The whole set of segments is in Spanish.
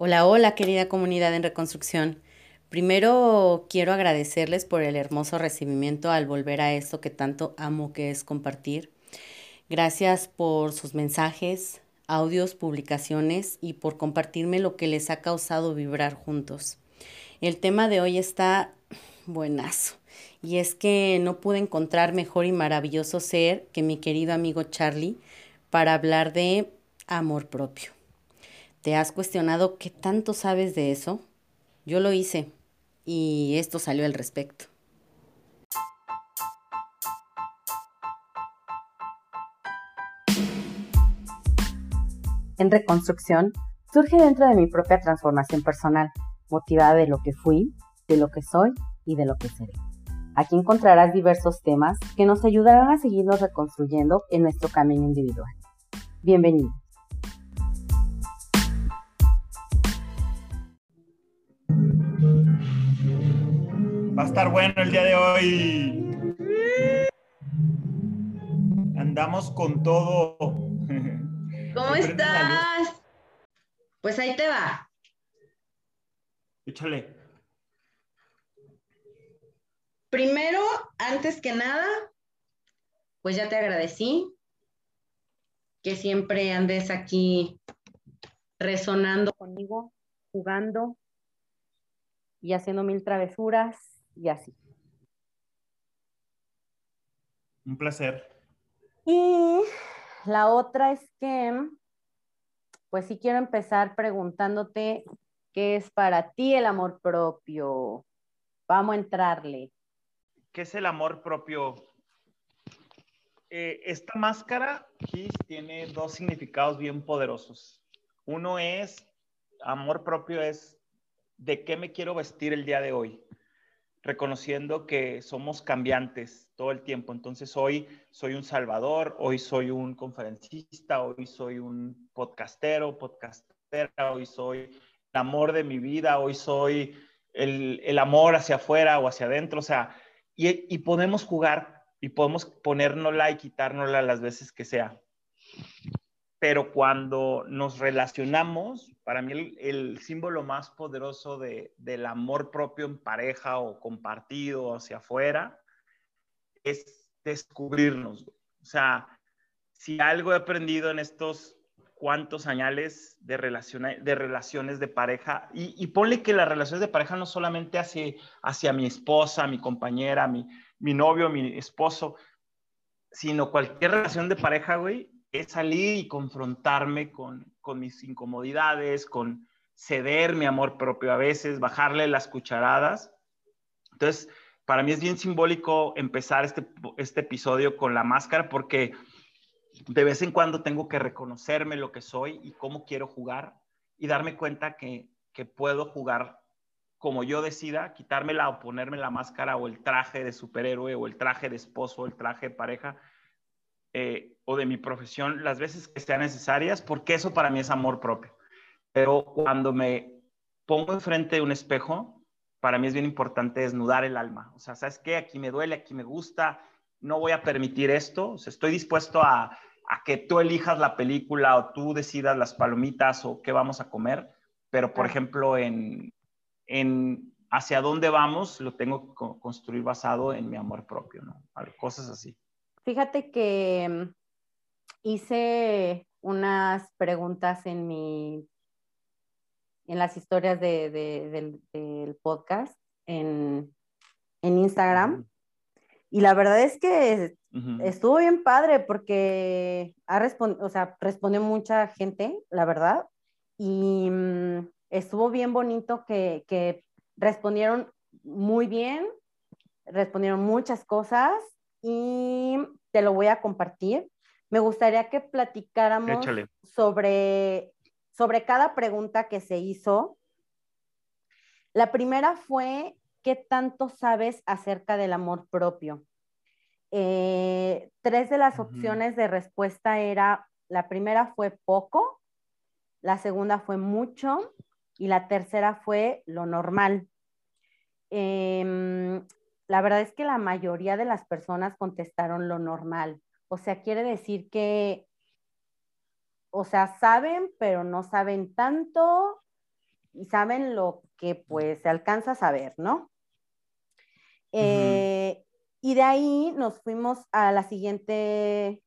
Hola, hola querida comunidad en reconstrucción. Primero quiero agradecerles por el hermoso recibimiento al volver a esto que tanto amo que es compartir. Gracias por sus mensajes, audios, publicaciones y por compartirme lo que les ha causado vibrar juntos. El tema de hoy está buenazo y es que no pude encontrar mejor y maravilloso ser que mi querido amigo Charlie para hablar de amor propio. ¿Te has cuestionado qué tanto sabes de eso? Yo lo hice y esto salió al respecto. En reconstrucción surge dentro de mi propia transformación personal, motivada de lo que fui, de lo que soy y de lo que seré. Aquí encontrarás diversos temas que nos ayudarán a seguirnos reconstruyendo en nuestro camino individual. Bienvenido. Va a estar bueno el día de hoy. Andamos con todo. ¿Cómo estás? Pues ahí te va. Échale. Primero, antes que nada, pues ya te agradecí que siempre andes aquí resonando conmigo, jugando y haciendo mil travesuras y así. Un placer. Y la otra es que, pues sí quiero empezar preguntándote qué es para ti el amor propio. Vamos a entrarle. ¿Qué es el amor propio? Eh, esta máscara, Kiss, tiene dos significados bien poderosos. Uno es, amor propio es de qué me quiero vestir el día de hoy reconociendo que somos cambiantes todo el tiempo. Entonces hoy soy un salvador, hoy soy un conferencista, hoy soy un podcastero, podcastera, hoy soy el amor de mi vida, hoy soy el, amor hacia afuera o hacia adentro. O sea, y, y podemos jugar y podemos ponérnosla y quitárnosla las veces que sea pero cuando nos relacionamos, para mí el, símbolo más poderoso de, del amor propio en pareja o compartido hacia afuera es descubrirnos. O sea, si algo he aprendido en estos cuantos años de, relaciones, de relaciones de pareja, y, y, ponle que las relaciones de pareja no solamente hacia, hacia mi esposa, mi compañera, mi, mi novio, mi esposo, sino cualquier relación de pareja, güey, es salir y confrontarme con, con mis incomodidades, con ceder mi amor propio a veces, bajarle las cucharadas. Entonces, para mí es bien simbólico empezar este, este episodio con la máscara porque de vez en cuando tengo que reconocerme lo que soy y cómo quiero jugar y darme cuenta que, que puedo jugar como yo decida, quitármela o ponerme la máscara o el traje de superhéroe o el traje de esposo o el traje de pareja eh, o de mi profesión las veces que sean necesarias, porque eso para mí es amor propio. Pero cuando me pongo enfrente de un espejo, para mí es bien importante desnudar el alma. O sea, ¿sabes qué? Aquí me duele, aquí me gusta, no voy a permitir esto. O sea, estoy dispuesto a, a que tú elijas la película o tú decidas las palomitas o qué vamos a comer. Pero, por ejemplo, en, en hacia dónde vamos, lo tengo que construir basado en mi amor propio, ¿no? Cosas así. Fíjate que hice unas preguntas en mi en las historias del, podcast en, Instagram. Y la verdad es que estuvo bien padre porque ha o sea, respondió mucha gente, la verdad. Y mm, estuvo bien bonito que, que respondieron muy bien, respondieron muchas cosas y te lo voy a compartir. Me gustaría que platicáramos sobre, sobre cada pregunta que se hizo. La primera fue, ¿qué tanto sabes acerca del amor propio? Eh, tres de las opciones de respuesta era, la primera fue poco, la segunda fue mucho y la tercera fue lo normal. Em, la verdad es que la mayoría de las personas contestaron lo normal. O sea, quiere decir que, o sea, saben, pero no saben tanto. y saben lo que pues se alcanza a saber, ¿no? Eh, y de ahí nos fuimos a la siguiente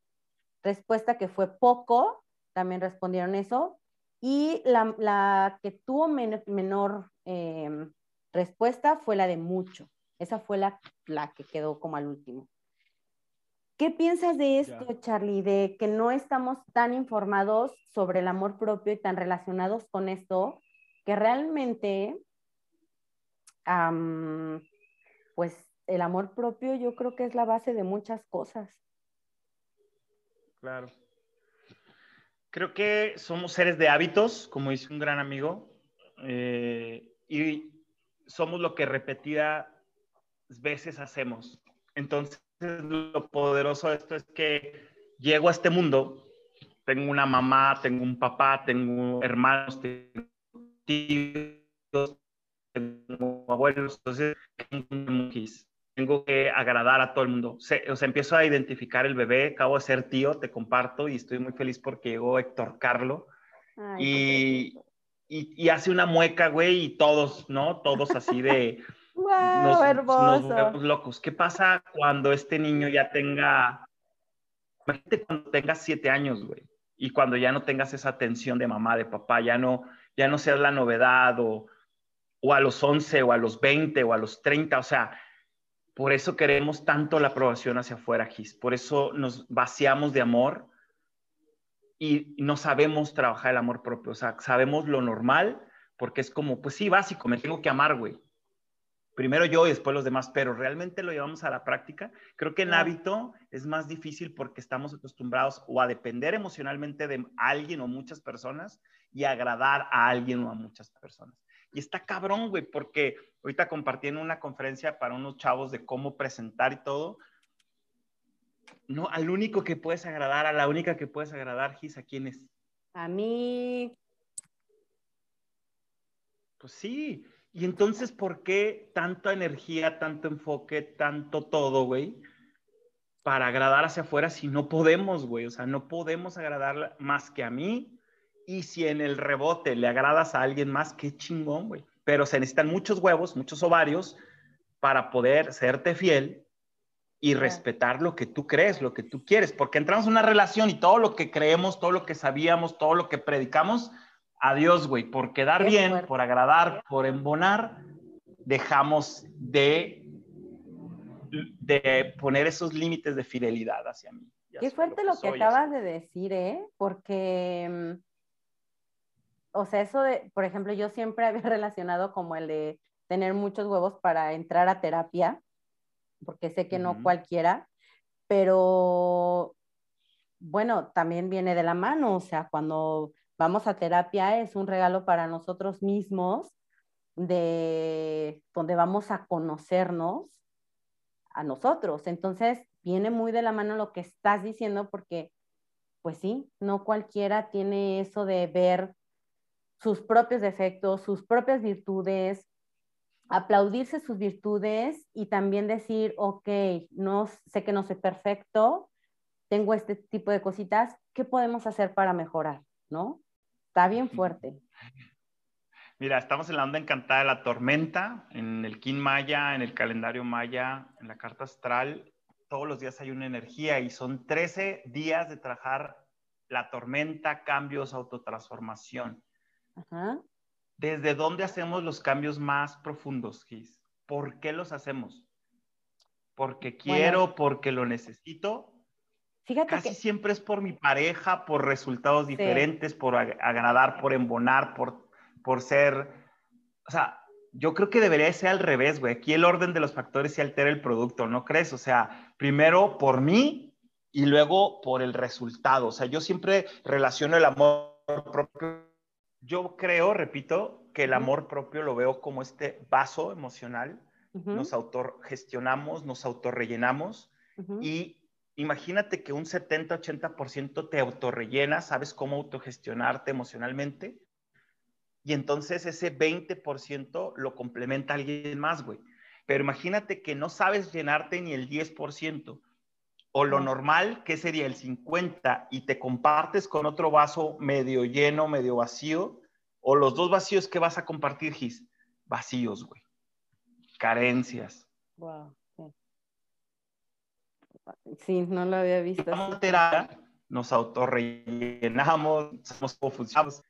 respuesta que fue poco, también respondieron eso, y la, que tuvo menor em, respuesta fue la de mucho. Esa fue la, la que quedó como al último. ¿Qué piensas de esto, Charlie? De que no estamos tan informados sobre el amor propio y tan relacionados con esto, que realmente, pues el amor propio yo creo que es la base de muchas cosas. Claro. Creo que somos seres de hábitos, como dice un gran amigo, eh, y somos lo que repetidas veces hacemos. Entonces, lo poderoso de esto es que llego a este mundo, tengo una mamá, tengo un papá, tengo hermanos, tengo tíos, tengo abuelos, entonces tengo que agradar a todo el mundo. o sea, empiezo a identificar el bebé, acabo de ser tío, te comparto y estoy muy feliz porque llegó Héctor Carlo y, y, y, hace una mueca, güey, y todos, ¿no? Todos así de... ¡Wow! Nos, hermoso. vemos locos. ¿Qué pasa cuando este niño ya tenga, imagínate cuando tengas siete años, güey, y cuando ya no tengas esa atención de mamá, de papá, ya no, ya no seas la novedad o, o a los 11 o a los 20 o a los 30, o sea, por eso queremos tanto la aprobación hacia afuera, Gis, por eso nos vaciamos de amor y no sabemos trabajar el amor propio, o sea, sabemos lo normal porque es como, pues sí, básico, me tengo que amar, güey primero yo y después los demás, pero realmente lo llevamos a la práctica. Creo que el hábito es más difícil porque estamos acostumbrados o a depender emocionalmente de alguien o muchas personas y agradar a alguien o a muchas personas. Y está cabrón, güey, porque ahorita compartí en una conferencia para unos chavos de cómo presentar y todo. No, al único que puedes agradar, a la única que puedes agradar, Gis, ¿a quién es? A mí. Pues sí, y entonces, ¿por qué tanta energía, tanto enfoque, tanto todo, güey? Para agradar hacia afuera si no podemos, güey. O sea, no podemos agradar más que a mí. Y si en el rebote le agradas a alguien más, qué chingón, güey. Pero se necesitan muchos huevos, muchos ovarios para poder serte fiel y respetar lo que tú crees, lo que tú quieres. Porque entramos en una relación y todo lo que creemos, todo lo que sabíamos, todo lo que predicamos, adiós, güey, por quedar bien, por agradar, por embonar, dejamos de, de poner esos límites de fidelidad hacia mí. Qué fuerte lo que, acabas de decir, ¿eh? Porque, mm, o sea, eso de, por ejemplo, yo siempre había relacionado como el de tener muchos huevos para entrar a terapia, porque sé que no cualquiera, pero bueno, también viene de la mano, o sea, cuando vamos a terapia es un regalo para nosotros mismos, de donde vamos a conocernos a nosotros. Entonces, viene muy de la mano lo que estás diciendo porque, pues sí, no cualquiera tiene eso de ver sus propios defectos, sus propias virtudes, aplaudirse sus virtudes y también decir, ok, no sé que no soy perfecto, tengo este tipo de cositas, ¿qué podemos hacer para mejorar? ¿No? Está bien fuerte. Mira, estamos en la onda encantada de la tormenta, en el Kin Maya, en el calendario Maya, en la carta astral. Todos los días hay una energía y son 13 días de trabajar la tormenta, cambios, autotransformación. ¿Desde dónde hacemos los cambios más profundos, Gis? ¿Por qué los hacemos? ¿Porque quiero, porque lo necesito? Casi siempre es por mi pareja, por resultados diferentes, por agradar, por embonar, por, por ser... O sea, yo creo que debería ser al revés, güey. Aquí el orden de los factores se altera el producto, ¿no crees? O sea, primero por mí y luego por el resultado. O sea, yo siempre relaciono el amor propio. Yo creo, repito, que el amor propio lo veo como este vaso emocional. Nos autogestionamos, nos autorrellenamos y imagínate que un 70-80% te autorrellena, sabes cómo autogestionarte emocionalmente, y entonces ese 20% lo complementa alguien más, güey. Pero imagínate que no sabes llenarte ni el 10%, o lo normal, que sería el 50%, y te compartes con otro vaso medio lleno, medio vacío, O los dos vacíos que vas a compartir, Gis. Vacíos, güey. Carencias. Wow. Sí. no lo había visto. nos autorrellenamos, somos confusionados.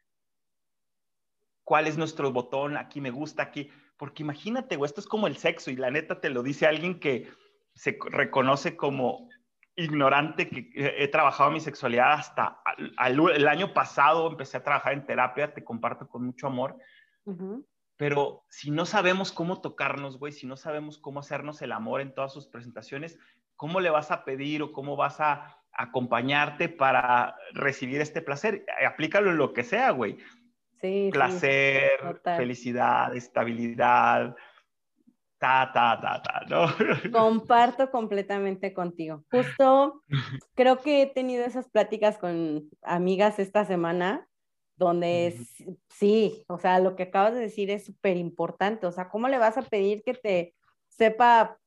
¿Cuál es nuestro botón? Aquí me gusta, aquí. Porque imagínate, güey, esto es como el sexo y la neta te lo dice alguien que se reconoce como ignorante que he trabajado mi sexualidad hasta el año pasado, empecé a trabajar en terapia, te comparto con mucho amor. Pero si no sabemos cómo tocarnos, güey, si no sabemos cómo hacernos el amor en todas sus presentaciones, ¿cómo le vas a pedir o cómo vas a acompañarte para recibir este placer? Aplícalo en lo que sea, güey. Sí, placer, felicidad, estabilidad, ta, ta, ta, ta, ¿no? Comparto completamente contigo. Justo creo que he tenido esas pláticas con amigas esta semana, donde sí, o sea, lo que acabas de decir es súper importante. O sea, ¿cómo le vas a pedir que te sepa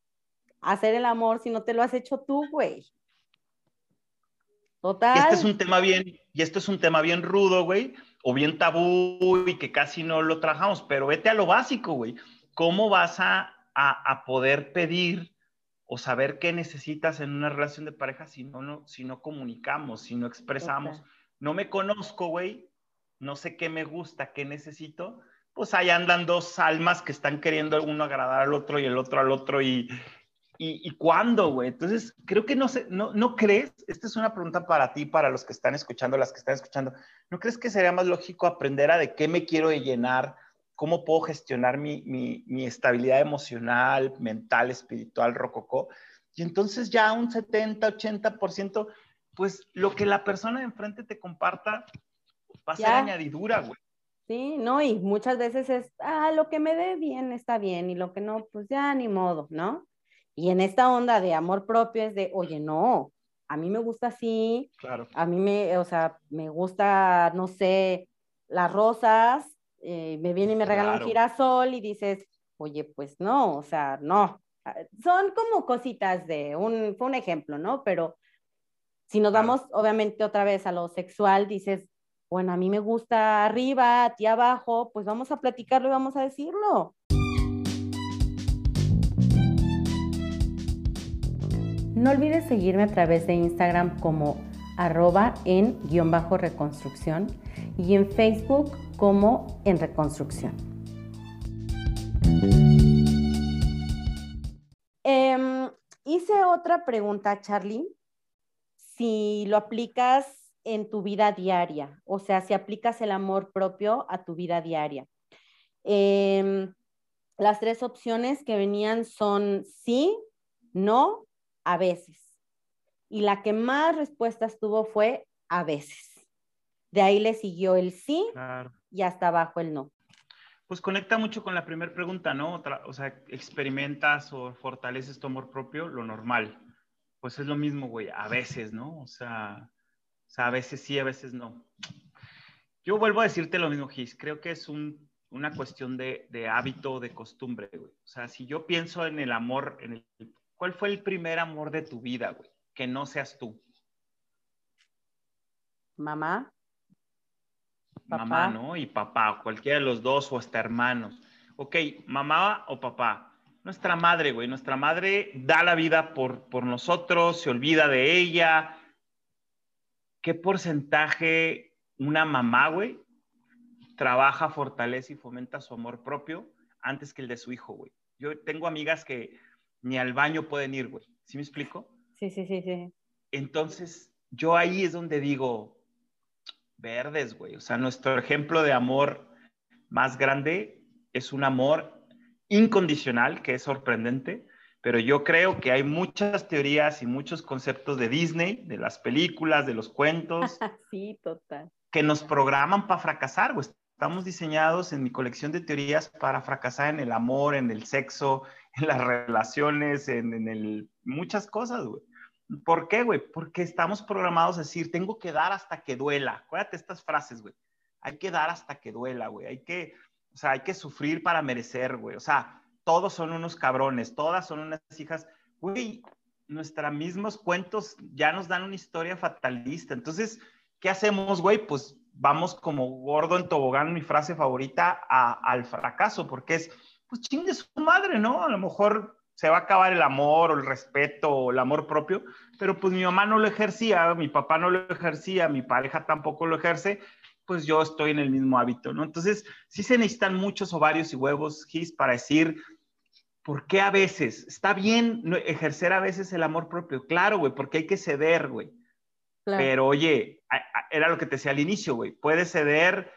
hacer el amor si no te lo has hecho tú, güey? Total. Y este es un tema bien, y esto es un tema bien rudo, güey, o bien tabú y que casi no lo trabajamos, pero vete a lo básico, güey. ¿Cómo vas a a, poder pedir o saber qué necesitas en una relación de pareja si no, no, si no comunicamos, si no expresamos. No me conozco, güey, no sé qué me gusta, qué necesito. Pues ahí andan dos almas que están queriendo uno agradar al otro y el otro al otro y, y, y cuándo, güey. Entonces, creo que no sé, no, ¿no crees? Esta es una pregunta para ti, para los que están escuchando, las que están escuchando. ¿No crees que sería más lógico aprender a de qué me quiero llenar? cómo puedo gestionar mi, mi, estabilidad emocional, mental, espiritual, rococó. Y entonces ya un 70, 80%, pues lo que la persona de enfrente te comparta va a ser añadidura, güey. Sí, no, y muchas veces es, ah, lo que me dé bien está bien, y lo que no, pues ya ni modo, ¿no? Y en esta onda de amor propio es de, oye, no, a mí me gusta así, claro. a mí me, o sea, me gusta, no sé, las rosas, eh, me viene y me regala un girasol y dices, oye, pues no, o sea, no. Ah, son como cositas de un, fue un ejemplo, ¿no? Pero si nos vamos, obviamente, otra vez a lo sexual, dices, bueno, a mí me gusta arriba, a ti abajo, pues vamos a platicarlo y vamos a decirlo. No olvides seguirme a través de Instagram como arroba en guion bajo reconstrucción y en Facebook como en reconstrucción. Em, hice otra pregunta, Charlie, si lo aplicas en tu vida diaria, o sea, si aplicas el amor propio a tu vida diaria. Em, las tres opciones que venían son sí, no, a veces. Y la que más respuestas tuvo fue a veces. De ahí le siguió el sí y hasta abajo el no. Pues conecta mucho con la primera pregunta, ¿no? o sea, experimentas o fortaleces tu amor propio, lo normal. Pues es lo mismo, güey, a veces, ¿no? O sea, a veces sí, a veces no. Yo vuelvo a decirte lo mismo, Gis. Creo que es una cuestión de, de, hábito, de costumbre, güey. O sea, si yo pienso en el amor, en el, ¿cuál fue el primer amor de tu vida, güey? Que no seas tú. Mamá mamá, ¿no? Y papá, cualquiera de los dos o hasta hermanos. Ok, mamá o papá. Nuestra madre, güey, nuestra madre da la vida por, por nosotros, se olvida de ella. ¿Qué porcentaje una mamá, güey, trabaja, fortalece y fomenta su amor propio antes que el de su hijo, güey? Yo tengo amigas que ni al baño pueden ir, güey. ¿Sí me explico? Sí, sí, sí, sí. Entonces, yo ahí es donde digo, verdes, güey. O sea, nuestro ejemplo de amor más grande es un amor incondicional, que es sorprendente, pero yo creo que hay muchas teorías y muchos conceptos de Disney, de las películas, de los cuentos. sí, total. Que nos programan para fracasar, güey. Estamos diseñados en mi colección de teorías para fracasar en el amor, en el sexo, en las relaciones, en, en el, muchas cosas, güey. ¿Por qué, güey? Porque estamos programados a decir, tengo que dar hasta que duela. Acuérdate estas frases, güey. Hay que dar hasta que duela, güey. Hay que, o sea, hay que sufrir para merecer, güey. O sea, todos son unos cabrones, todas son unas hijas. Güey, nuestros mismos cuentos ya nos dan una historia fatalista. Entonces, ¿qué hacemos, güey? Pues vamos como gordo en tobogán, mi frase favorita, al fracaso, porque es, pues chingue su madre, ¿no? A lo mejor se va a acabar el amor o el respeto o el amor propio, pero pues mi mamá no lo ejercía, mi papá no lo ejercía, mi pareja tampoco lo ejerce, pues yo estoy en el mismo hábito, ¿no? Entonces, sí se necesitan muchos ovarios y huevos, Gis, para decir, ¿por qué a veces? Está bien ejercer a veces el amor propio, claro, güey, porque hay que ceder, güey. Pero oye, era lo que te decía al inicio, güey, puedes ceder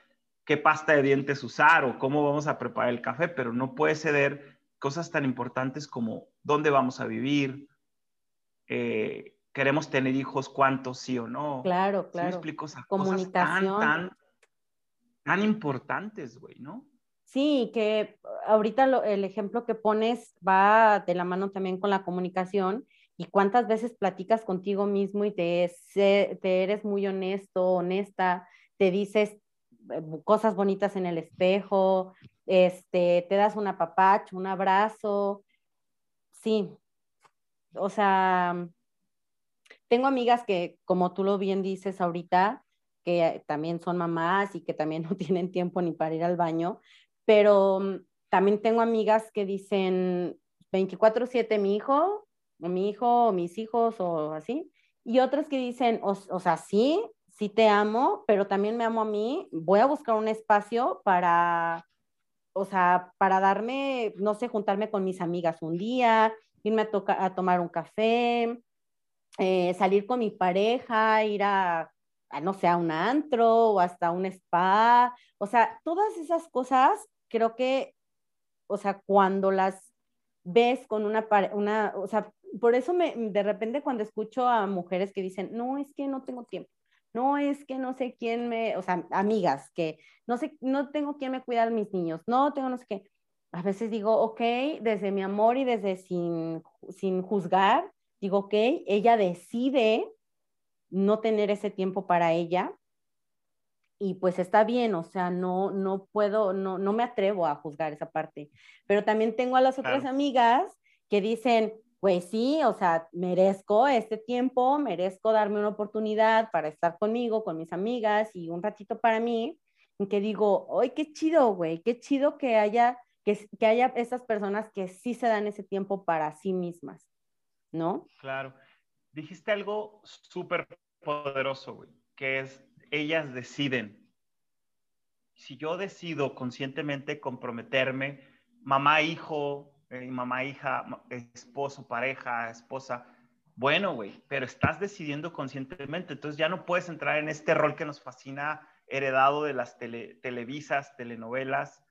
qué pasta de dientes usar o cómo vamos a preparar el café, pero no puedes ceder cosas tan importantes como dónde vamos a vivir, eh, queremos tener hijos, cuántos, sí o no. Claro, claro. ¿Sí me explico? Comunicación. tan, tan, importantes, güey, ¿no? Sí, que ahorita el ejemplo que pones va de la mano también con la comunicación y cuántas veces platicas contigo mismo y te, te eres muy honesto, honesta, te dices cosas bonitas en el espejo, este, te das un apapacho, un abrazo. Sí, o sea, tengo amigas que, como tú lo bien dices ahorita, que también son mamás y que también no tienen tiempo ni para ir al baño, pero mm, también tengo amigas que dicen 24/7 mi hijo, o mi hijo, o mis hijos, o así, y otras que dicen, o, o sea, sí, sí te amo, pero también me amo a mí, voy a buscar un espacio para o sea, para darme, no sé, juntarme con mis amigas un día, irme a, a tomar un café, eh, salir con mi pareja, ir a, no sé, a un antro o hasta un spa. O sea, todas esas cosas, creo que, o sea, cuando las ves con una, una o sea, por eso me, de repente cuando escucho a mujeres que dicen, no, es que no tengo tiempo no es que no sé quién me, o sea, amigas, que no sé, no tengo quién me cuida a mis niños, no tengo no sé qué. A veces digo, ok, desde mi amor y desde sin, sin juzgar, digo, ok, ella decide no tener ese tiempo para ella y pues está bien, o sea, no, no puedo, no, no me atrevo a juzgar esa parte. Pero también tengo a las otras amigas que dicen, pues sí, o sea, merezco este tiempo, merezco darme una oportunidad para estar conmigo, con mis amigas y un ratito para mí, en que digo, ¡ay, qué chido, güey! Qué chido que haya, que, que haya esas personas que sí se dan ese tiempo para sí mismas, ¿no? Claro. Dijiste algo súper poderoso, güey, que es, ellas deciden. Si yo decido conscientemente comprometerme, mamá, hijo, eh, mamá, hija, esposo, pareja, esposa. Bueno, güey, pero estás decidiendo conscientemente, entonces ya no puedes entrar en este rol que nos fascina, heredado de las televisas, telenovelas,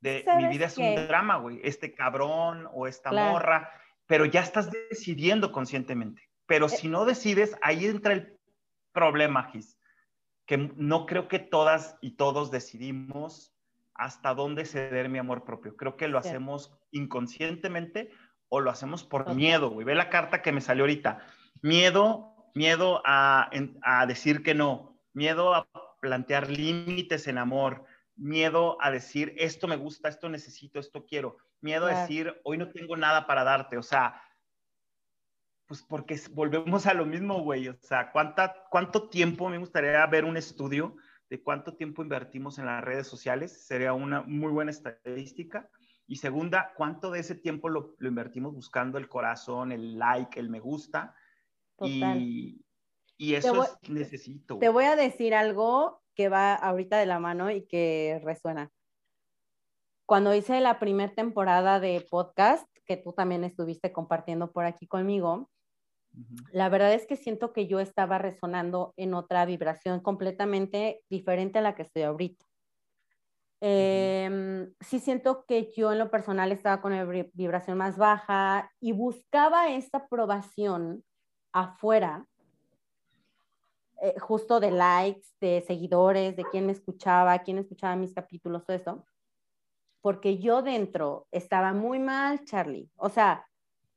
de mi vida es un drama, güey, este cabrón o esta morra, pero ya estás decidiendo conscientemente. Pero eh si no decides, ahí entra el problema, Gis, que no creo que todas y todos decidimos hasta dónde ceder mi amor propio. Creo que lo hacemos inconscientemente o lo hacemos por miedo, güey. Ve la carta que me salió ahorita. Miedo, miedo a, decir que no, miedo a plantear límites en amor, miedo a decir esto me gusta, esto necesito, esto quiero, miedo a decir hoy no tengo nada para darte, o sea, pues porque volvemos a lo mismo, güey, o sea, ¿cuánta, ¿cuánto tiempo me gustaría ver un estudio de cuánto tiempo invertimos en las redes sociales, sería una muy buena estadística. Y segunda, cuánto de ese tiempo lo, invertimos buscando el corazón, el like, el me gusta. Y, y, eso es necesito. Te voy a decir algo que va ahorita de la mano y que resuena. Cuando hice la primera temporada de podcast, que tú también estuviste compartiendo por aquí conmigo, la verdad es que siento que yo estaba resonando en otra vibración completamente diferente a la que estoy ahorita. Em, sí siento que yo en lo personal estaba con una vibración más baja y buscaba esta aprobación afuera, eh, justo de likes, de seguidores, de quién me escuchaba, quién escuchaba mis capítulos, todo eso, porque yo dentro estaba muy mal, Charlie, o sea,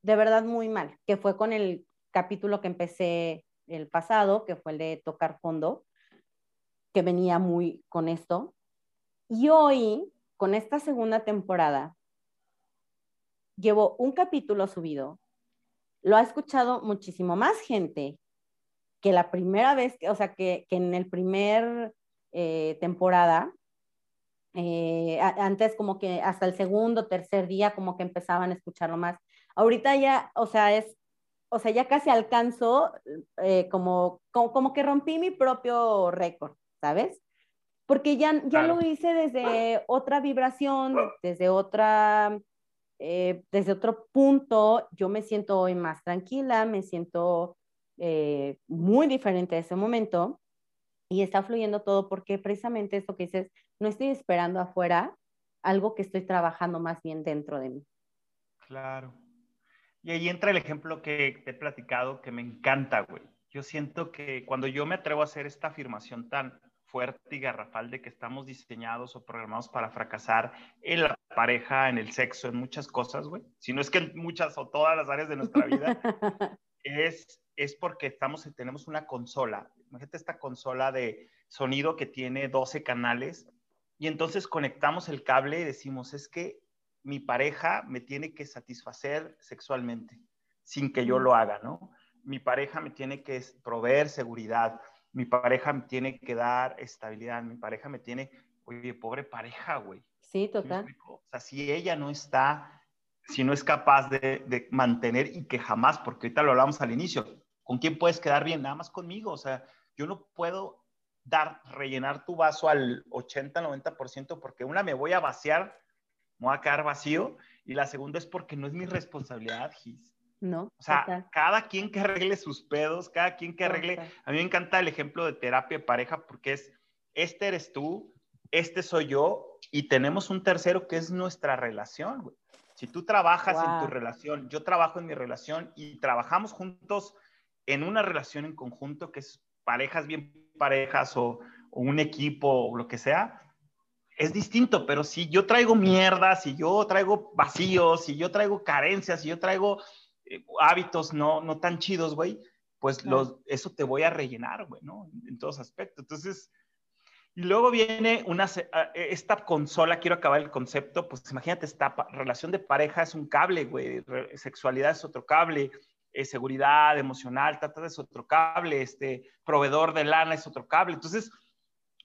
de verdad muy mal, que fue con el capítulo que empecé el pasado, que fue el de tocar fondo, que venía muy con esto. Y hoy, con esta segunda temporada, llevo un capítulo subido. Lo ha escuchado muchísimo más gente que la primera vez, o sea, que, que en el primer eh, temporada. Eh, antes como que hasta el segundo, tercer día como que empezaban a escucharlo más. Ahorita ya, o sea, es, o sea, ya casi alcanzo eh, como, como, que rompí mi propio récord, ¿sabes? Porque ya, ya lo hice desde otra vibración, desde otra, desde otro punto, yo me siento hoy más tranquila, me siento muy diferente de ese momento y está fluyendo todo porque precisamente esto que dices, no estoy esperando afuera algo que estoy trabajando más bien dentro de mí. Claro. Y ahí entra el ejemplo que te he platicado que me encanta, güey. Yo siento que cuando yo me atrevo a hacer esta afirmación tan fuerte y garrafal de que estamos diseñados o programados para fracasar en la pareja, en el sexo, en muchas cosas, güey. Si no es que en muchas o todas las áreas de nuestra vida, es, es porque estamos, tenemos una consola imagínate esta consola de sonido que tiene 12 canales y entonces conectamos el cable y decimos, es que mi pareja me tiene que satisfacer sexualmente sin que yo lo haga, ¿no? Mi pareja me tiene que proveer seguridad, mi pareja me tiene que dar estabilidad, mi pareja me tiene, oye, pobre pareja, güey. Sí, total. o sea, si ella no está, si no es capaz de, de mantener y que jamás, porque ahorita lo hablamos al inicio, ¿con quién puedes quedar bien? Nada más conmigo, o sea, yo no puedo dar, rellenar tu vaso al 80, 90% porque una me voy a vaciar, me voy a quedar vacío y la segunda es porque no es mi responsabilidad, Gis. No. O sea, cada quien que arregle sus pedos, cada quien que arregle. A mí me encanta el ejemplo de terapia de pareja porque es, este eres tú, este soy yo y tenemos un tercero que es nuestra relación, güey. Si tú trabajas en tu relación, yo trabajo en mi relación y trabajamos juntos en una relación en conjunto que es parejas bien parejas o, un equipo o lo que sea, es distinto, pero si yo traigo mierda, si yo traigo vacíos, si yo traigo carencias, si yo traigo eh, hábitos no, no tan chidos, güey, pues los, eso te voy a rellenar, güey, ¿no? En todos aspectos. Entonces, y luego viene una, ah, esta consola, quiero acabar el concepto, pues imagínate, esta relación de pareja es un cable, güey, sexualidad es otro cable, eh, seguridad emocional, trata es otro cable, este proveedor de lana es otro cable. Entonces,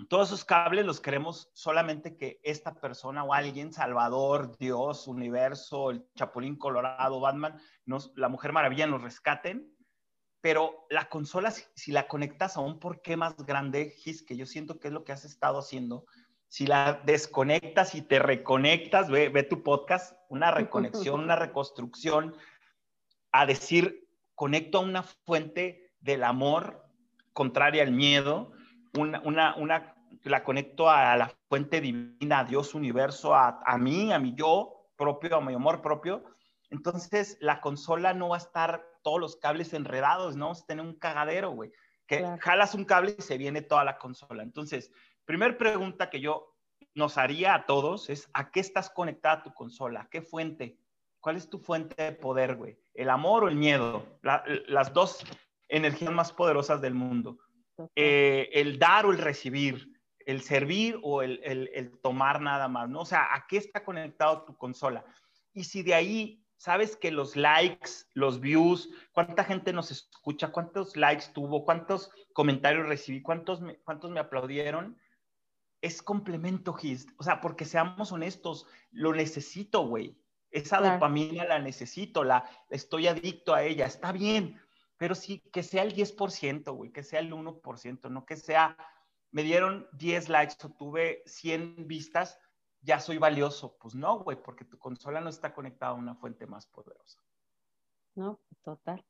todos esos cables los queremos solamente que esta persona o alguien, Salvador, Dios, universo, el Chapulín Colorado, Batman, nos, la Mujer Maravilla nos rescaten. Pero la consola, si, la conectas a un porqué más grande, Gis, que yo siento que es lo que has estado haciendo, si la desconectas y te reconectas, ve, ve tu podcast, una reconexión, una reconstrucción, a decir, conecto a una fuente del amor contraria al miedo, una, una, una la conecto a la fuente divina, a Dios universo, a, a mí, a mi yo propio, a mi amor propio. Entonces, la consola no va a estar todos los cables enredados, no vamos a tener un cagadero, güey. Que jalas un cable y se viene toda la consola. Entonces, primer pregunta que yo nos haría a todos es, ¿a qué estás conectada tu consola? ¿A qué fuente? ¿Cuál es tu fuente de poder, güey? ¿El amor o el miedo? las dos energías más poderosas del mundo. Eh, el dar o el recibir, el servir o el, el, tomar nada más, ¿no? O sea, ¿a qué está conectado tu consola? Y si de ahí sabes que los likes, los views, cuánta gente nos escucha, cuántos likes tuvo, cuántos comentarios recibí, cuántos me, cuántos me aplaudieron, es complemento, Gis. O sea, porque seamos honestos, lo necesito, güey. Esa dopamina la necesito, la estoy adicto a ella, está bien, pero sí que sea el 10%, güey, que sea el 1%, no que sea, me dieron 10 likes o tuve 100 vistas, ya soy valioso. Pues no, güey, porque tu consola no está conectada a una fuente más poderosa. No, total.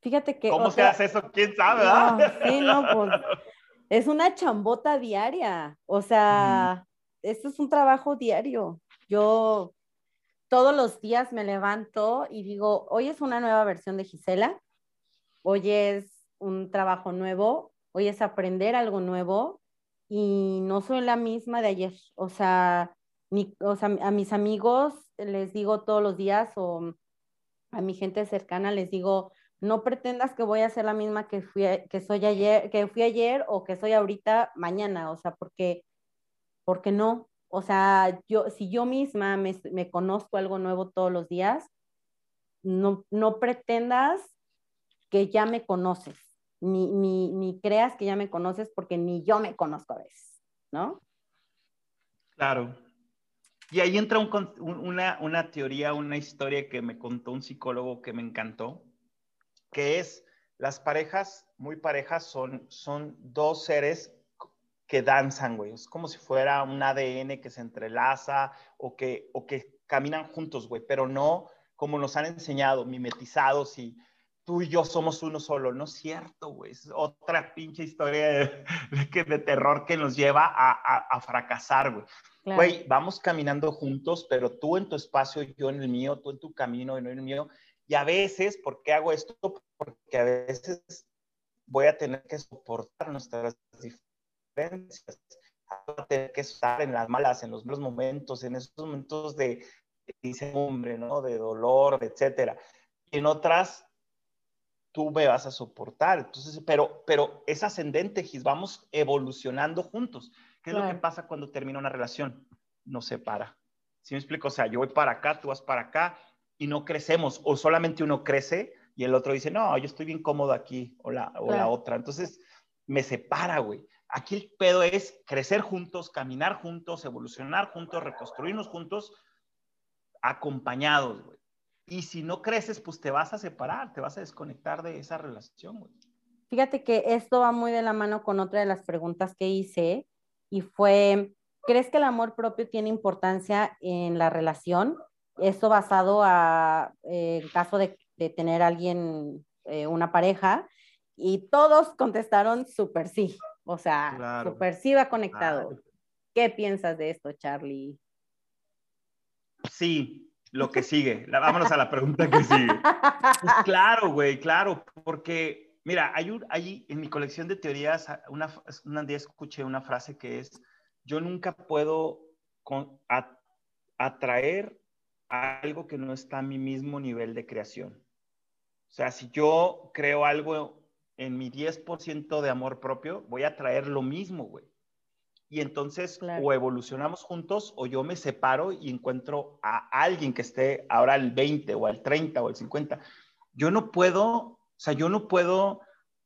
Fíjate que. ¿Cómo se hace eso? ¿Quién sabe? ¿verdad? sí, no, pues es una chambota diaria. O sea, esto es un trabajo diario. Yo todos los días me levanto y digo, hoy es una nueva versión de Gisela, hoy es un trabajo nuevo, hoy es aprender algo nuevo y no soy la misma de ayer. O sea, a mis amigos les digo todos los días o a mi gente cercana les digo, no pretendas que voy a ser la misma que fui, que soy ayer, que fui ayer o que soy ahorita mañana, o sea, porque, porque no, o sea, yo, si yo misma me, conozco algo nuevo todos los días, no, no pretendas que ya me conoces. ni, ni, ni creas que ya me conoces porque ni yo me conozco a veces, ¿no? Claro. Y ahí entra una, una teoría, una historia que me contó un psicólogo que me encantó, que es las parejas, muy parejas, son, son dos seres que danzan, güey. Es como si fuera un ADN que se entrelaza o que, o que caminan juntos, güey, pero no como nos han enseñado, mimetizados y tú y yo somos uno solo. No es cierto, güey. Es otra pinche historia de, de, terror que nos lleva a, a, fracasar, güey. Güey, vamos caminando juntos, pero tú en tu espacio, yo en el mío, tú en tu camino, y no en el mío. Y a veces, ¿por qué hago esto? Porque a veces voy a tener que soportar nuestras diferencias, voy a tener que estar en las malas, en los malos momentos, en esos momentos de incertidumbre, ¿no? De dolor, etcétera. Y en otras, tú me vas a soportar. Entonces, pero, pero es ascendente, Gis, vamos evolucionando juntos. ¿Qué es lo que pasa cuando termina una relación? Nos separa. ¿Sí me explico? O sea, yo voy para acá, tú vas para acá y no crecemos. O solamente uno crece y el otro dice, no, yo estoy bien cómodo aquí o la, o la otra. Entonces, me separa, güey. Aquí el pedo es crecer juntos, caminar juntos, evolucionar juntos, reconstruirnos juntos, acompañados, güey. Y si no creces, pues te vas a separar, te vas a desconectar de esa relación, güey. Fíjate que esto va muy de la mano con otra de las preguntas que hice, y fue, ¿crees que el amor propio tiene importancia en la relación? Eso basado a, eh, en caso de, tener alguien, eh, una pareja, y todos contestaron súper sí, o sea, súper sí va conectado. ¿Qué piensas de esto, Charlie? Sí, lo que sigue. vámonos a la pregunta que sigue. Pues claro, güey, claro, porque Mira, hay, en mi colección de teorías, una, un día escuché una frase que es, yo nunca puedo atraer algo que no está a mi mismo nivel de creación. O sea, si yo creo algo en mi 10% de amor propio, voy a traer lo mismo, güey. Y entonces o evolucionamos juntos o yo me separo y encuentro a alguien que esté ahora al 20 o al 30 o al 50. Yo no puedo o sea, yo no puedo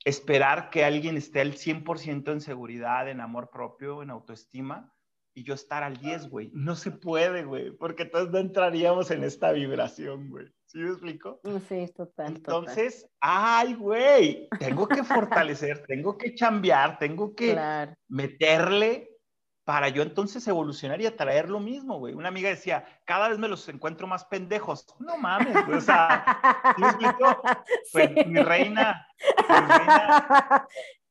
esperar que alguien esté al 100% en seguridad, en amor propio, en autoestima, y yo estar al 10, güey. No se puede, güey, porque entonces no entraríamos en esta vibración, güey. ¿Sí me explico? Sí, total. Entonces, ay, güey, tengo que fortalecer, tengo que chambear, tengo que meterle para yo entonces evolucionar y atraer lo mismo, güey. Una amiga decía, cada vez me los encuentro más pendejos. No mames, güey. O sea. Pues mi reina, mi reina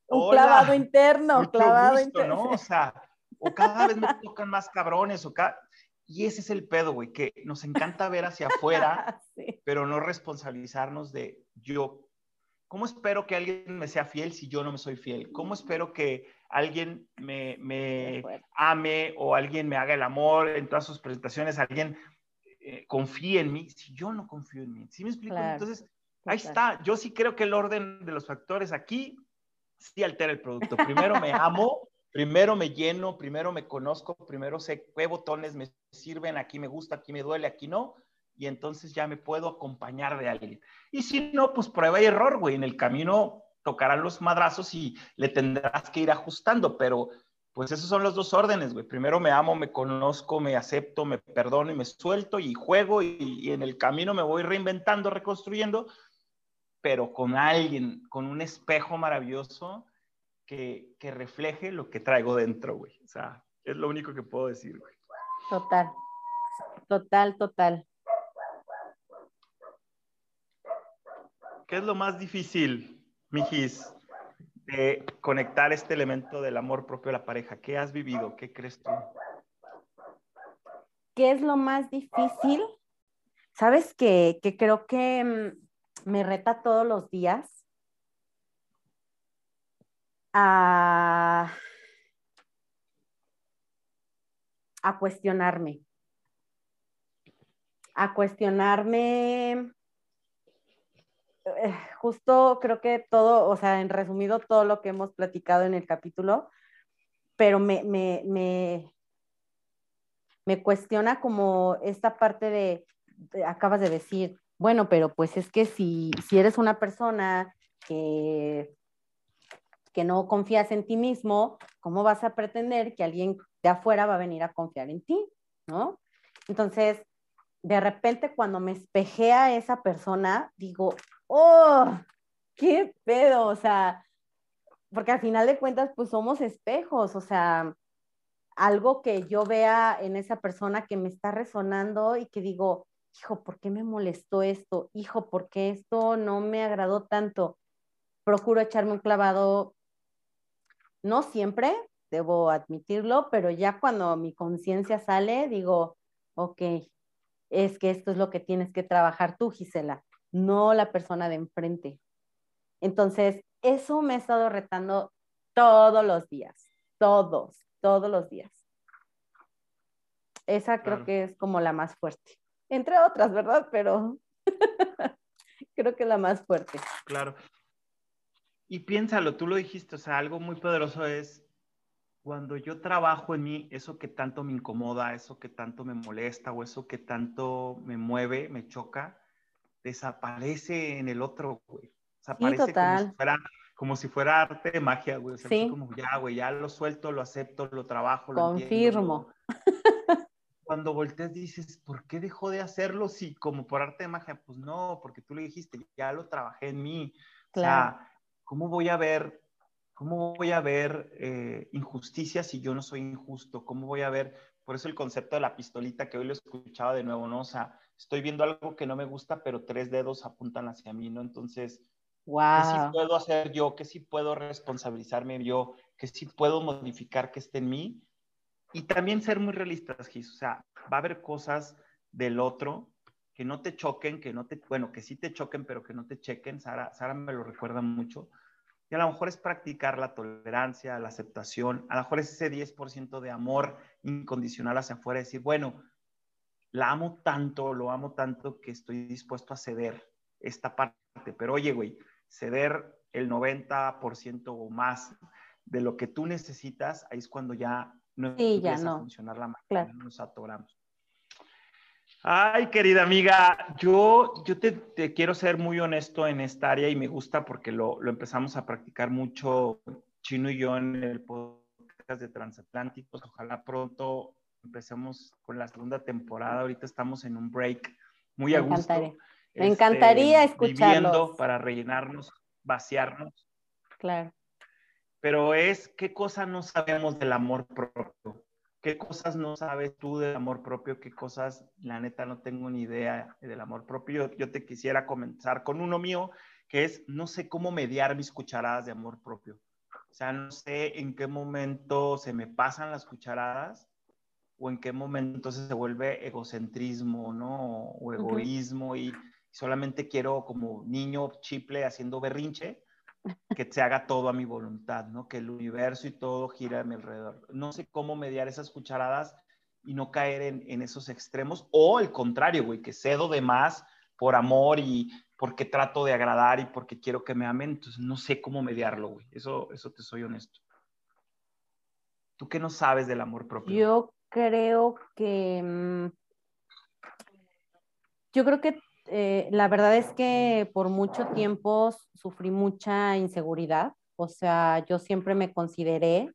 Un clavado interno, clavado interno. ¿no? O sea, o cada vez me tocan más cabrones, o cada... Y ese es el pedo, güey, que nos encanta ver hacia afuera, pero no responsabilizarnos de yo. ¿Cómo espero que alguien me sea fiel si yo no me soy fiel? ¿Cómo espero que alguien me, me ame o alguien me haga el amor en todas sus presentaciones, alguien eh, confíe en mí, si yo no confío en mí. ¿Sí me explico? Entonces, ahí está. Yo sí creo que el orden de los factores aquí sí altera el producto. Primero me amo, primero me lleno, primero me conozco, primero sé qué botones me sirven, aquí me gusta, aquí me duele, aquí no. Y entonces ya me puedo acompañar de alguien. Y si no, pues prueba y error, güey. En el camino tocarán los madrazos y le tendrás que ir ajustando, pero pues esos son los dos órdenes, güey. Primero me amo, me conozco, me acepto, me perdono y me suelto y juego y, en el camino me voy reinventando, reconstruyendo, pero con alguien, con un espejo maravilloso que, que refleje lo que traigo dentro, güey. O sea, es lo único que puedo decir, güey. Total, total, total. ¿Qué es lo más difícil Mijis, de conectar este elemento del amor propio a la pareja. ¿Qué has vivido? ¿Qué crees tú? ¿Qué es lo más difícil? Sabes que, creo que mm, me reta todos los días a, a cuestionarme. A cuestionarme justo creo que todo, o sea, en resumido todo lo que hemos platicado en el capítulo, pero me, me, me, me cuestiona como esta parte de, acabas de decir, bueno, pero pues es que si, si eres una persona que que no confías en ti mismo, ¿cómo vas a pretender que alguien de afuera va a venir a confiar en ti? ¿No? Entonces, de repente cuando me espejea esa persona, digo, oh, qué pedo, o sea, porque al final de cuentas, pues somos espejos, o sea, algo que yo vea en esa persona que me está resonando y que digo, hijo, ¿por qué me molestó esto? Hijo, ¿por qué esto no me agradó tanto? Procuro echarme un clavado, no siempre, debo admitirlo, pero ya cuando mi conciencia sale, digo, ok, es que esto es lo que tienes que trabajar tú, Gisela, no la persona de enfrente. Entonces, eso me ha estado retando todos los días, todos, todos los días. Esa creo que es como la más fuerte, entre otras, ¿verdad? Pero creo que la más fuerte. Claro. Y piénsalo, tú lo dijiste, o sea, algo muy poderoso es cuando yo trabajo en mí, eso que tanto me incomoda, eso que tanto me molesta o eso que tanto me mueve, me choca, desaparece en el otro, güey. Desaparece como si fuera como si fuera arte de magia, güey. O sea, sí. como ya, güey, ya lo suelto, lo acepto, lo trabajo, lo Confirmo. Cuando volteas dices, ¿por qué dejó de hacerlo? Sí, como por arte de magia. Pues no, porque tú le dijiste, ya lo trabajé en mí. Claro. O sea, ¿cómo voy a ver, cómo voy a ver eh, injusticia si yo no soy injusto? ¿Cómo voy a ver, por eso el concepto de la pistolita que hoy lo escuchaba de nuevo, ¿no? O sea, estoy viendo algo que no me gusta, pero tres dedos apuntan hacia mí, ¿no? Entonces, ¿Qué sí puedo hacer yo? ¿Qué sí puedo responsabilizarme yo? ¿Qué sí puedo modificar que esté en mí? Y también ser muy realistas, Gis. O sea, va a haber cosas del otro que no te choquen, que no te, bueno, que sí te choquen, pero que no te chequen. Sara, Sara me lo recuerda mucho. Y a lo mejor es practicar la tolerancia, la aceptación. A lo mejor es ese 10% de amor incondicional hacia afuera. Decir, bueno, la amo tanto, lo amo tanto que estoy dispuesto a ceder esta parte. Pero oye, güey, ceder el 90% o más de lo que tú necesitas, ahí es cuando ya no empieza a funcionar la máquina, nos atoramos. Ay, querida amiga, yo, yo te, quiero ser muy honesto en esta área y me gusta porque lo, lo, empezamos a practicar mucho Chino y yo en el podcast de Transatlánticos. Ojalá pronto empecemos con la segunda temporada. Ahorita estamos en un break muy a gusto. Me encantaría este, escucharlo. para rellenarnos, vaciarnos. Claro. Pero es qué cosas no sabemos del amor propio. ¿Qué cosas no sabes tú del amor propio? ¿Qué cosas, la neta, no tengo ni idea del amor propio? Yo, te quisiera comenzar con uno mío, que es, no sé cómo mediar mis cucharadas de amor propio. O sea, no sé en qué momento se me pasan las cucharadas o en qué momento entonces se vuelve egocentrismo, ¿no? O egoísmo y solamente quiero como niño chiple haciendo berrinche, que se haga todo a mi voluntad, ¿no? Que el universo y todo gira a mi alrededor. No sé cómo mediar esas cucharadas y no caer en, en esos extremos, o el contrario, güey, que cedo de más por amor y porque trato de agradar y porque quiero que me amen, entonces no sé cómo mediarlo, güey. Eso, eso te soy honesto. ¿Tú qué no sabes del amor propio? Yo creo que... Mm, yo creo que eh, la verdad es que por mucho tiempo sufrí mucha inseguridad, o sea, yo siempre me consideré,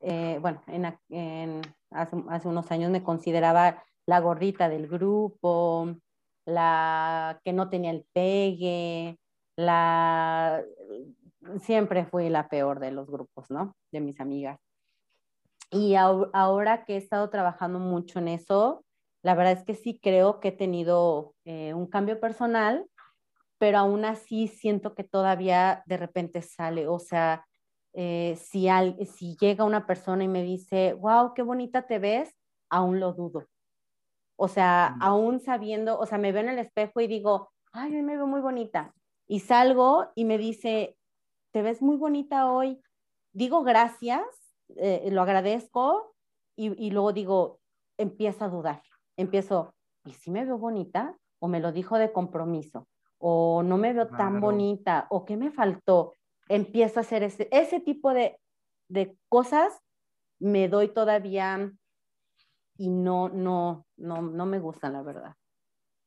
eh, bueno, en, hace, unos años me consideraba la gordita del grupo, la que no tenía el pegue, la... Siempre fui la peor de los grupos, ¿no? De mis amigas. Y ahora que he estado trabajando mucho en eso, la verdad es que sí creo que he tenido eh, un cambio personal, pero aún así siento que todavía de repente sale, o sea, eh, si, si llega una persona y me dice, wow, qué bonita te ves, aún lo dudo. O sea, mm. aún sabiendo, o sea, me veo en el espejo y digo, ay, me veo muy bonita. Y salgo y me dice, te ves muy bonita hoy. Digo gracias, eh, lo agradezco y, y luego digo, empiezo a dudar empiezo, ¿y si me veo bonita? ¿O me lo dijo de compromiso? ¿O no me veo tan bonita? ¿O qué me faltó? Empiezo a hacer ese, ese tipo de, de cosas, me doy todavía y no, no, no, no me gustan, la verdad.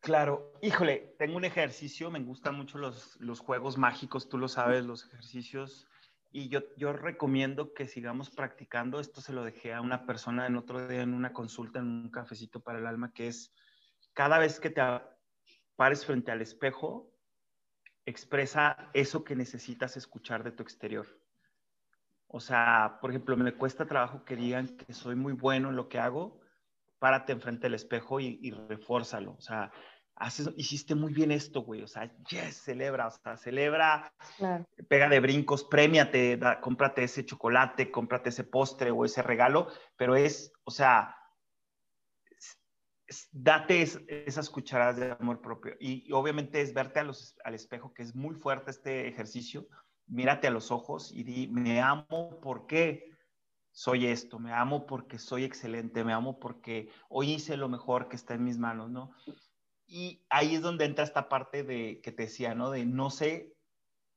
Claro, híjole, tengo un ejercicio, me gustan mucho los, los juegos mágicos, tú lo sabes, los ejercicios, y yo, yo recomiendo que sigamos practicando. Esto se lo dejé a una persona en otro día en una consulta, en un cafecito para el alma, que es cada vez que te pares frente al espejo, expresa eso que necesitas escuchar de tu exterior. O sea, por ejemplo, me cuesta trabajo que digan que soy muy bueno en lo que hago, párate enfrente del espejo y, y. O sea, hiciste muy bien esto, güey, o sea, yes, celebra, o sea, celebra, pega de brincos, premiate, cómprate ese chocolate, cómprate ese postre o ese regalo, pero es, o sea, date esas cucharadas de amor propio. Y, obviamente es verte al espejo, que es muy fuerte este ejercicio, mírate a los ojos y di, me amo porque soy esto, me amo porque soy excelente, me amo porque hoy hice lo mejor que está en mis manos, ¿no? Y ahí es donde entra esta parte de que te decía, ¿no? De no sé,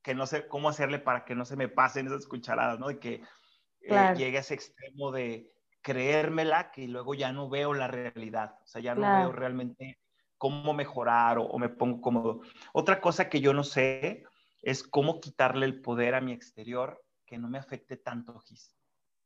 que no sé cómo hacerle para que no se me pasen esas cucharadas, ¿no? De que eh, llegue a ese extremo de creérmela que luego ya no veo la realidad, o sea, ya no veo realmente cómo mejorar o, me pongo cómodo. Otra cosa que yo no sé es cómo quitarle el poder a mi exterior que no me afecte tanto, Gis.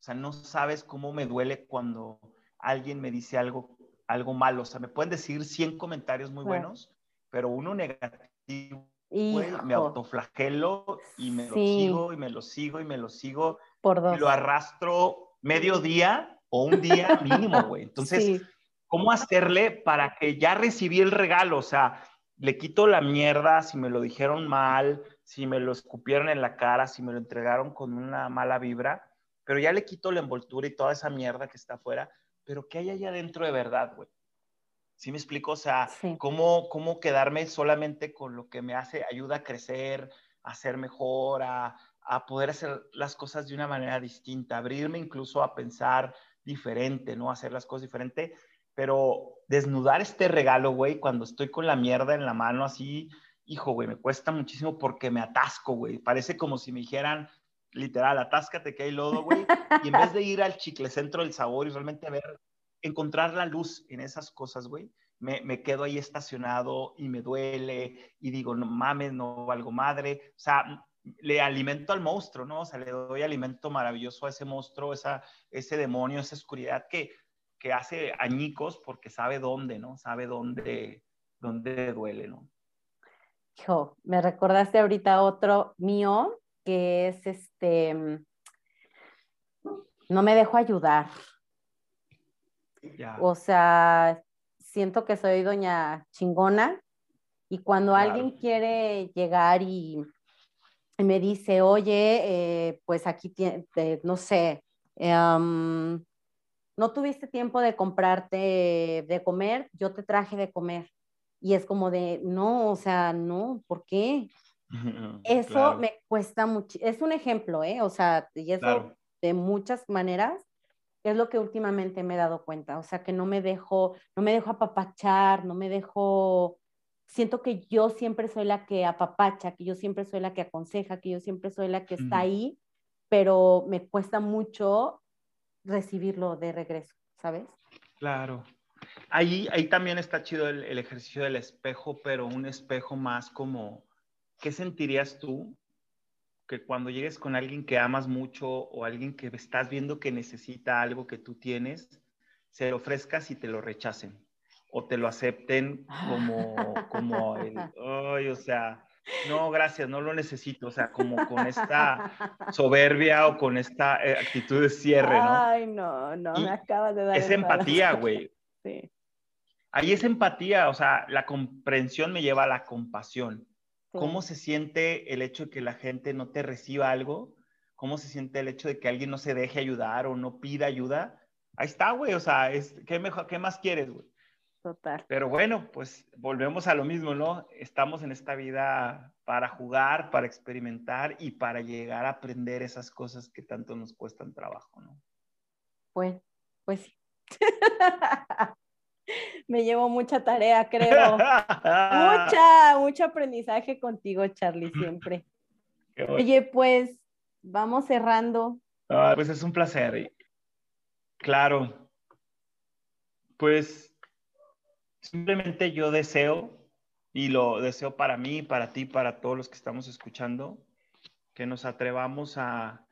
O sea, no sabes cómo me duele cuando alguien me dice algo algo malo. O sea, me pueden decir 100 comentarios muy buenos, pero uno negativo, me autoflagelo y me lo sigo y me lo sigo y me lo sigo. Por dos. Y lo arrastro medio día o un día mínimo, güey. Entonces, ¿cómo hacerle para que ya recibí el regalo? O sea, le quito la mierda si me lo dijeron mal, si me lo escupieron en la cara, si me lo entregaron con una mala vibra, pero ya le quito la envoltura y toda esa mierda que está afuera pero ¿qué hay allá adentro de verdad, güey? ¿Sí me explico? O sea, ¿cómo, ¿cómo quedarme solamente con lo que me hace, ayuda a crecer, a ser mejor, a, a poder hacer las cosas de una manera distinta, abrirme incluso a pensar diferente, ¿no? Hacer las cosas diferente, pero desnudar este regalo, güey, cuando estoy con la mierda en la mano así, hijo, güey, me cuesta muchísimo porque me atasco, güey. Parece como si me dijeran, literal, atáscate que hay lodo, güey. Y en vez de ir al chicle centro del sabor y realmente ver, encontrar la luz en esas cosas, güey, me, me, quedo ahí estacionado y me duele y digo, no mames, no valgo madre. O sea, le alimento al monstruo, ¿no? O sea, le doy alimento maravilloso a ese monstruo, esa, ese demonio, esa oscuridad que, que hace añicos porque sabe dónde, ¿no? Sabe dónde, dónde duele, ¿no? Hijo, me recordaste ahorita otro mío que es este, no me dejo ayudar. O sea, siento que soy doña chingona y cuando alguien quiere llegar y, me dice, oye, eh, pues aquí, no sé, em, no tuviste tiempo de comprarte de comer, yo te traje de comer. Y es como de, no, o sea, no, ¿por qué? Eso me cuesta mucho, es un ejemplo, ¿eh? O sea, y eso de muchas maneras es lo que últimamente me he dado cuenta, o sea, que no me dejo, no me dejo apapachar, no me dejo, siento que yo siempre soy la que apapacha, que yo siempre soy la que aconseja, que yo siempre soy la que está ahí, pero me cuesta mucho recibirlo de regreso, ¿sabes? Claro. Ahí, ahí también está chido el ejercicio del espejo, pero un espejo más como ¿qué sentirías tú que cuando llegues con alguien que amas mucho o alguien que estás viendo que necesita algo que tú tienes, se lo ofrezcas y te lo rechacen? O te lo acepten como, como el, ay, o sea, no, gracias, no lo necesito, o sea, como con esta soberbia o con esta eh, actitud de cierre, ¿no? Ay, no, no, me acabas de dar. Es empatía, güey. Sí. Ahí es empatía, o sea, la comprensión me lleva a la compasión. ¿Cómo se siente el hecho de que la gente no te reciba algo? ¿Cómo se siente el hecho de que alguien no se deje ayudar o no pida ayuda? Ahí está, güey. O sea, es, ¿qué, mejor, ¿qué más quieres, güey? Total. Pero bueno, pues volvemos a lo mismo, ¿no? Estamos en esta vida para jugar, para experimentar y para llegar a aprender esas cosas que tanto nos cuestan trabajo, ¿no? Pues, pues sí. me llevo mucha tarea, creo. mucha, mucho aprendizaje contigo, Charlie, siempre. Oye, pues vamos cerrando. Ah, pues es un placer. Claro. Pues simplemente yo deseo, y lo deseo para mí, para ti, para todos los que estamos escuchando, que nos atrevamos a,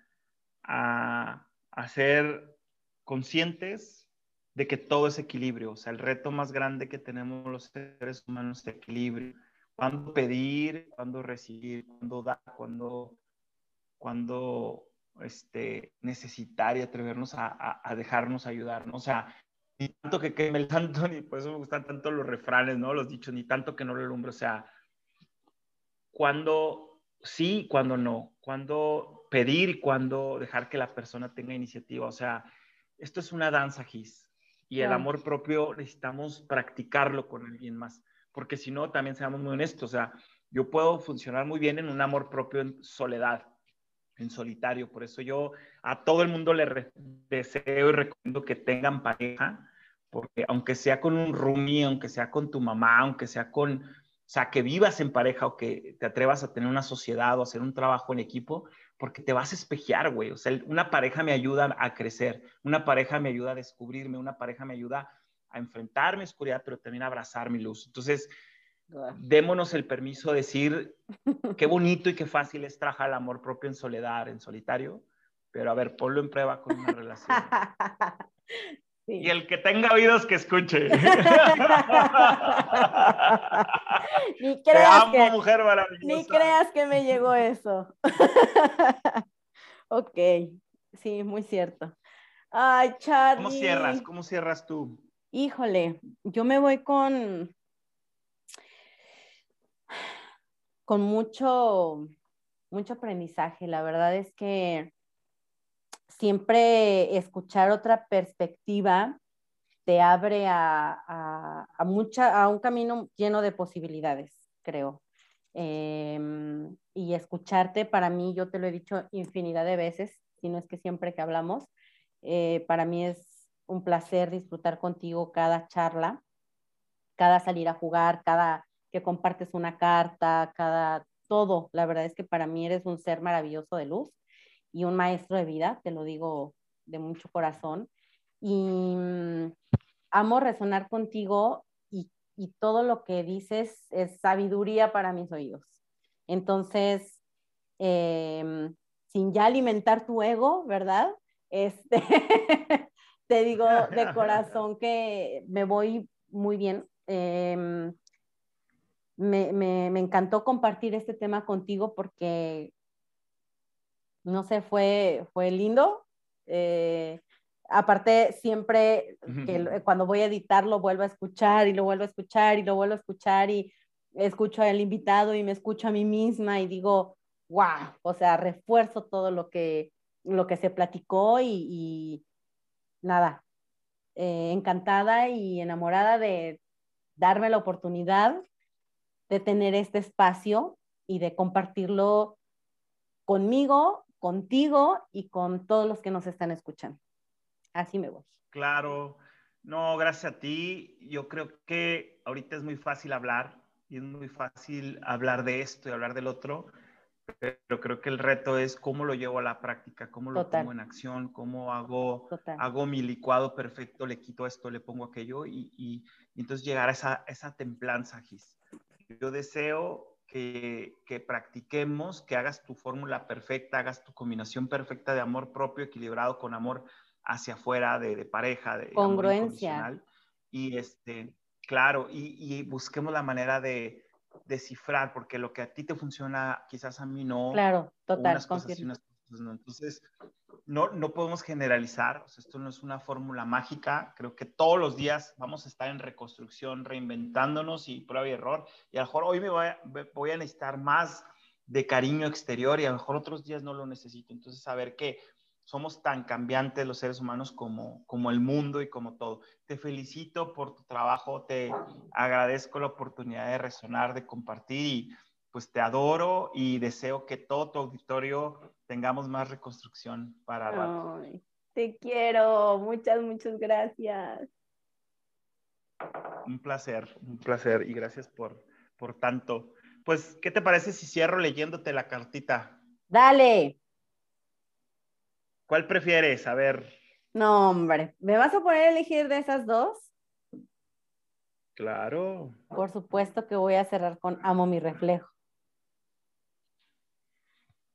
a, a ser conscientes de que todo es equilibrio. O sea, el reto más grande que tenemos los seres humanos es equilibrio. Cuándo pedir, cuándo recibir, cuándo dar, cuándo, cuándo este, necesitar y atrevernos a, a, dejarnos ayudar, ¿no? O sea, ni tanto que queme el santo, ni por eso me gustan tanto los refranes, ¿no? Los dichos, ni tanto que no lo alumbre, o sea, cuando sí, cuando no, cuando pedir y cuando dejar que la persona tenga iniciativa, o sea, esto es una danza, Gis, y el amor propio necesitamos practicarlo con alguien más, porque si no, también seamos muy honestos, o sea, yo puedo funcionar muy bien en un amor propio en soledad, en solitario. Por eso yo a todo el mundo le deseo y recomiendo que tengan pareja, porque aunque sea con un roomie, aunque sea con tu mamá, aunque sea con, o sea, que vivas en pareja o que te atrevas a tener una sociedad o hacer un trabajo en equipo, porque te vas a espejear, güey. O sea, una pareja me ayuda a crecer, una pareja me ayuda a descubrirme, una pareja me ayuda a enfrentar mi oscuridad, pero también a abrazar mi luz. Entonces, démonos el permiso de decir qué bonito y qué fácil es trabajar el amor propio en soledad, en solitario, pero a ver, ponlo en prueba con una relación. Y el que tenga oídos que escuche. ni creas que, mujer Ni creas que me llegó eso. ok, sí, muy cierto. Ay, Charlie. ¿Cómo cierras? ¿Cómo cierras tú? Híjole, yo me voy con con mucho, mucho aprendizaje. La verdad es que siempre escuchar otra perspectiva te abre a, a, mucha, a un camino lleno de posibilidades, creo. Em, y escucharte, para mí, yo te lo he dicho infinidad de veces, si no es que siempre que hablamos, eh, para mí es un placer disfrutar contigo cada charla, cada salir a jugar, cada que compartes una carta, cada todo. La verdad es que para mí eres un ser maravilloso de luz y un maestro de vida, te lo digo de mucho corazón. Y mm, amo resonar contigo y, y, todo lo que dices es sabiduría para mis oídos. Entonces, em, sin ya alimentar tu ego, ¿verdad? Este, te digo de corazón que me voy muy bien. Eh, me, me, me, encantó compartir este tema contigo porque, no sé, fue, fue lindo. Eh, aparte, siempre que cuando voy a editarlo vuelvo a escuchar y lo vuelvo a escuchar y lo vuelvo a escuchar y escucho al invitado y me escucho a mí misma y digo, wow, o sea, refuerzo todo lo que, lo que se platicó y, y nada, eh, encantada y enamorada de darme la oportunidad de tener este espacio y de compartirlo conmigo, contigo y con todos los que nos están escuchando. Así me voy. Claro. No, gracias a ti. Yo creo que ahorita es muy fácil hablar y es muy fácil hablar de esto y hablar del otro, pero creo que el reto es cómo lo llevo a la práctica, cómo lo pongo en acción, cómo hago, hago mi licuado perfecto, le quito esto, le pongo aquello y, y, entonces llegar a esa, esa templanza, Gis yo deseo que, que, practiquemos, que hagas tu fórmula perfecta, hagas tu combinación perfecta de amor propio equilibrado con amor hacia afuera, de, de pareja, de congruencia. Y este, claro, y, y, busquemos la manera de descifrar, porque lo que a ti te funciona, quizás a mí no. Claro, total. Unas cosas y unas cosas no. Entonces, no, no podemos generalizar, esto no es una fórmula mágica, creo que todos los días vamos a estar en reconstrucción, reinventándonos y prueba y error, y a lo mejor hoy me voy a, voy a necesitar más de cariño exterior y a lo mejor otros días no lo necesito, entonces saber que somos tan cambiantes los seres humanos como, como el mundo y como todo. Te felicito por tu trabajo, te agradezco la oportunidad de resonar, de compartir y pues te adoro y deseo que todo tu auditorio tengamos más reconstrucción para rato. te quiero, muchas, muchas gracias. Un placer, un placer y gracias por, por tanto. Pues, ¿qué te parece si cierro leyéndote la cartita? Dale. ¿Cuál prefieres? A ver. No, hombre, ¿me vas a poner a elegir de esas dos? Claro. Por supuesto que voy a cerrar con Amo mi reflejo.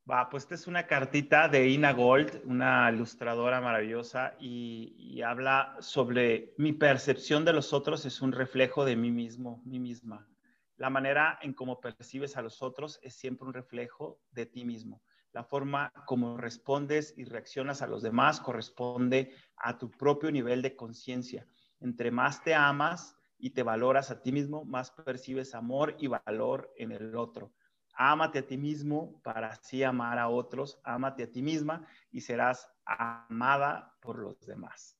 Va, pues esta es una cartita de Ina Gold, una ilustradora maravillosa, y, habla sobre mi percepción de los otros es un reflejo de mí mismo, mí misma. La manera en cómo percibes a los otros es siempre un reflejo de ti mismo. La forma como respondes y reaccionas a los demás corresponde a tu propio nivel de conciencia. Entre más te amas y te valoras a ti mismo, más percibes amor y valor en el otro. Ámate a ti mismo para así amar a otros, ámate a ti misma y serás amada por los demás.